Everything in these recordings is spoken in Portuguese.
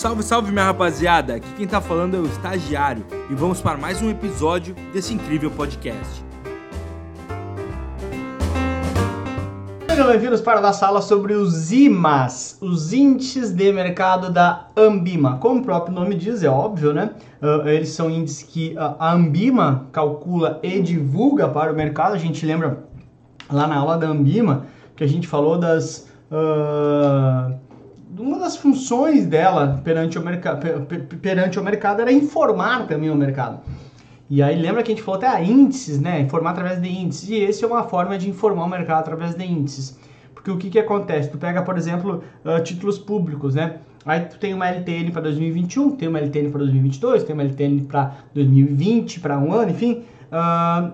Salve, salve minha rapaziada! Aqui quem tá falando é o Estagiário e vamos para mais um episódio desse incrível podcast. Sejam bem-vindos para a sala sobre os IMAs, os índices de mercado da Ambima. Como o próprio nome diz, é óbvio, né? Uh, eles são índices que a Ambima calcula e divulga para o mercado. A gente lembra lá na aula da Ambima que a gente falou das. Uh, uma das funções dela perante o, mercado, perante o mercado era informar também o mercado. E aí lembra que a gente falou até a índices, né? Informar através de índices. E esse é uma forma de informar o mercado através de índices. Porque o que, que acontece? Tu pega, por exemplo, uh, títulos públicos, né? Aí tu tem uma LTN para 2021, tem uma LTN para 2022, tem uma LTN para 2020, para um ano, enfim. Uh,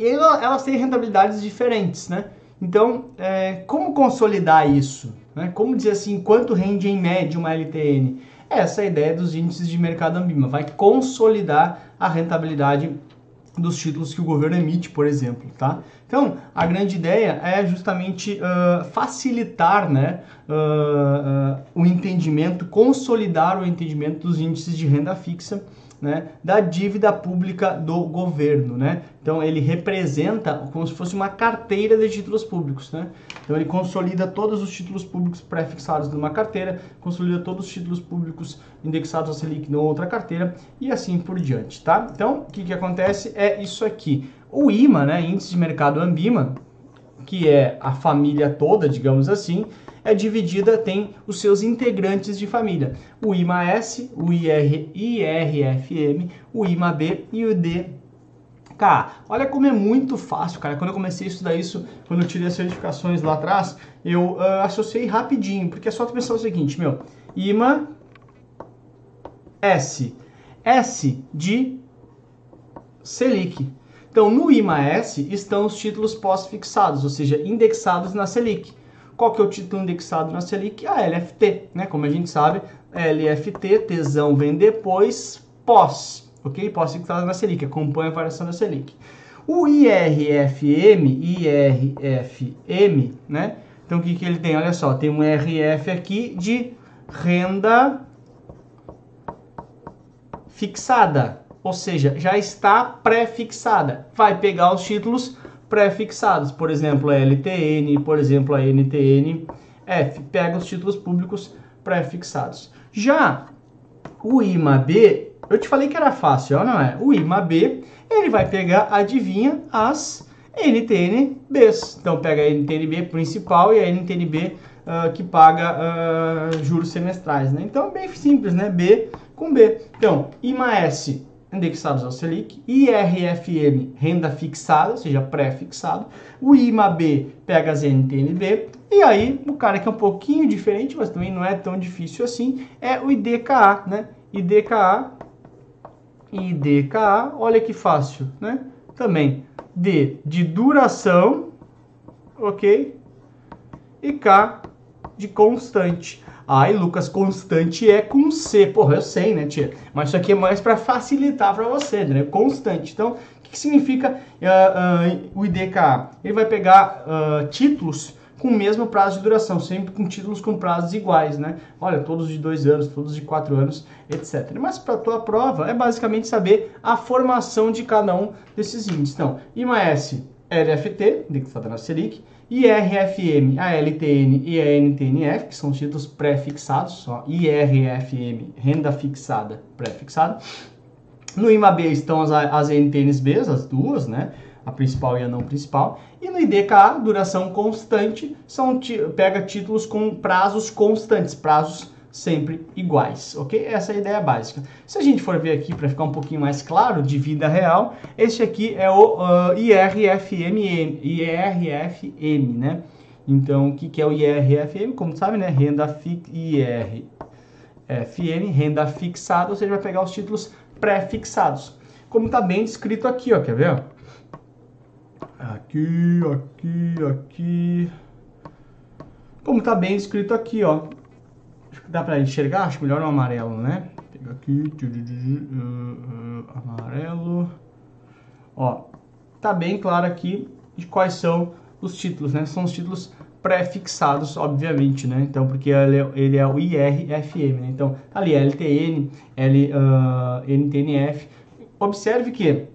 elas têm rentabilidades diferentes, né? Então, é, como consolidar isso? Né? Como dizer assim, quanto rende em média uma LTN? Essa é a ideia dos índices de mercado Ambima, vai consolidar a rentabilidade dos títulos que o governo emite, por exemplo, tá? Então, a grande ideia é justamente uh, facilitar né, uh, uh, o entendimento, consolidar o entendimento dos índices de renda fixa né, da dívida pública do governo, né? Então ele representa como se fosse uma carteira de títulos públicos, né? Então ele consolida todos os títulos públicos pré-fixados numa carteira, consolida todos os títulos públicos indexados a Selic numa outra carteira e assim por diante, tá? Então o que que acontece é isso aqui. O IMA, né, Índice de Mercado Ambima, que é a família toda, digamos assim, é dividida, tem os seus integrantes de família. O IMA-S, o IR, IRFM, o IMA-B e o DK. Olha como é muito fácil, cara. Quando eu comecei a estudar isso, quando eu tirei as certificações lá atrás, eu uh, associei rapidinho, porque é só pensar o seguinte, meu, IMA S, S de Selic. Então, no IMA-S estão os títulos pós-fixados, ou seja, indexados na Selic. Qual que é o título indexado na Selic? A LFT, né? Como a gente sabe, LFT, tesão vem depois, pós, ok? Pós fixado na Selic, acompanha a variação da Selic. O IRFM, IRFM, né? Então o que, que ele tem? Olha só, tem um RF aqui de renda fixada, ou seja, já está pré-fixada. Vai pegar os títulos pré-fixados, por exemplo, a LTN, por exemplo, a NTN, F, pega os títulos públicos pré-fixados. Já o IMA-B, eu te falei que era fácil, não é? O IMA-B, ele vai pegar, adivinha, as NTNBs. Então pega a NTNB principal e a NTNB uh, que paga uh, juros semestrais, né? Então bem simples, né? B com B. Então, IMA-S indexados ao Selic, IRFM, renda fixada, ou seja, pré-fixado, o IMAB pega as NTNB, e aí o cara que é um pouquinho diferente, mas também não é tão difícil assim, é o IDKA, né? IDKA, IDKA, olha que fácil, né? Também D de duração, ok? E K de constante. Ai, Lucas, constante é com C. Porra, eu sei, né, tia? Mas isso aqui é mais para facilitar para você, né? Constante. Então, o que, que significa uh, uh, o IDKA? Ele vai pegar uh, títulos com o mesmo prazo de duração, sempre com títulos com prazos iguais, né? Olha, todos de dois anos, todos de quatro anos, etc. Mas para a tua prova é basicamente saber a formação de cada um desses índices. Então, IMAS, LFT, indexada na Selic, IRFM, a LTN e a NTNF, que são títulos pré-fixados, só IRFM, renda fixada pré-fixada. No IMAB estão as, as NTNSBs, as duas, né? A principal e a não principal. E no IDKA, duração constante, são pega títulos com prazos constantes, prazos sempre iguais, ok? Essa é a ideia básica. Se a gente for ver aqui para ficar um pouquinho mais claro de vida real, este aqui é o uh, IRFM, IRFM, né? Então, o que, que é o IRFM? Como sabe, né? Renda IRFM, renda fixada, ou seja, vai pegar os títulos pré-fixados. Como está bem descrito aqui, ó, quer ver? Aqui, aqui, aqui. Como está bem escrito aqui, ó dá para enxergar, acho melhor no amarelo, né? Pega aqui, uh, uh, amarelo. Ó, tá bem claro aqui de quais são os títulos, né? São os títulos prefixados, obviamente, né? Então, porque ele é, ele é o IRFM, né? Então, tá ali LTN, L, uh, NTNF. Observe que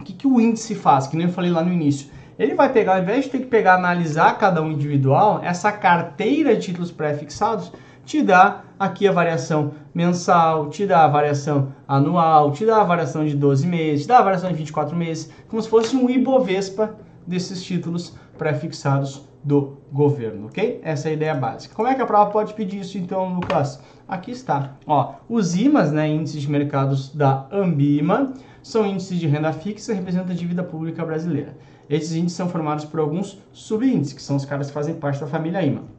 o que, que o índice faz, que nem eu falei lá no início. Ele vai pegar, ao invés de ter que pegar analisar cada um individual, essa carteira de títulos prefixados te dá aqui a variação mensal, te dá a variação anual, te dá a variação de 12 meses, te dá a variação de 24 meses, como se fosse um Ibovespa desses títulos prefixados do governo, ok? Essa é a ideia básica. Como é que a prova pode pedir isso então, Lucas? Aqui está. Ó, os IMAs, né, índices de mercados da Ambima, são índices de renda fixa e representam a dívida pública brasileira. Esses índices são formados por alguns subíndices, que são os caras que fazem parte da família IMA.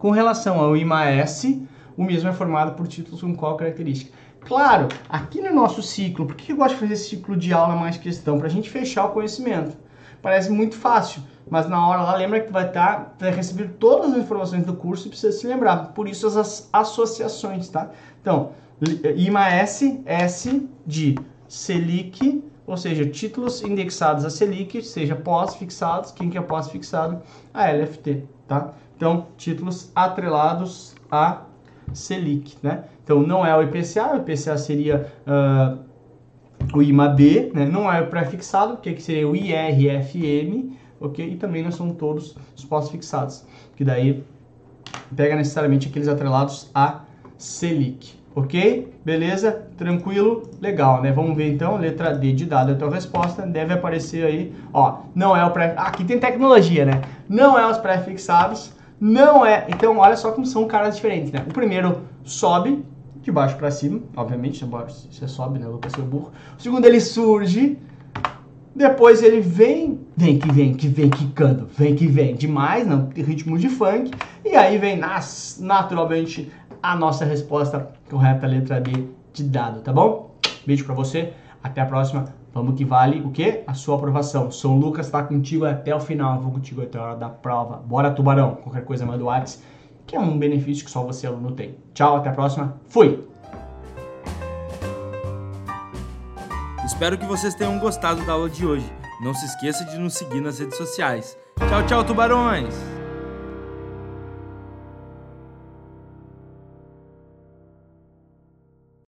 Com relação ao IMA-S, o mesmo é formado por títulos com qual característica? Claro, aqui no nosso ciclo, por que eu gosto de fazer esse ciclo de aula mais questão? Para a gente fechar o conhecimento. Parece muito fácil, mas na hora lá lembra que vai estar, tá, vai receber todas as informações do curso e precisa se lembrar. Por isso as associações, tá? Então, IMA-S, S de Selic, ou seja, títulos indexados a Selic, seja pós-fixados, quem que é pós-fixado? A LFT, tá? Então, títulos atrelados a Selic, né? Então, não é o IPCA, o IPCA seria uh, o IMAB, né? não é o pré-fixado, que, que seria o IRFM, ok? E também não são todos os pós-fixados, que daí pega necessariamente aqueles atrelados a Selic, ok? Beleza? Tranquilo? Legal, né? Vamos ver então, letra D de dado a tua resposta, deve aparecer aí, ó, não é o pré... Ah, aqui tem tecnologia, né? Não é os pré-fixados, não é... Então, olha só como são caras diferentes, né? O primeiro sobe, de baixo para cima, obviamente, você sobe, né, Lucas, seu burro. O segundo, ele surge, depois ele vem, vem que vem, que vem quicando, vem que vem, demais, não, ritmo de funk, e aí vem nas, naturalmente a nossa resposta correta, letra D de dado, tá bom? Beijo para você, até a próxima. Vamos que vale o quê? A sua aprovação. Sou o Lucas, tá contigo até o final, vou contigo até a hora da prova. Bora, tubarão. Qualquer coisa manda o WhatsApp que é um benefício que só você aluno tem. Tchau, até a próxima. Fui! Espero que vocês tenham gostado da aula de hoje. Não se esqueça de nos seguir nas redes sociais. Tchau, tchau, tubarões!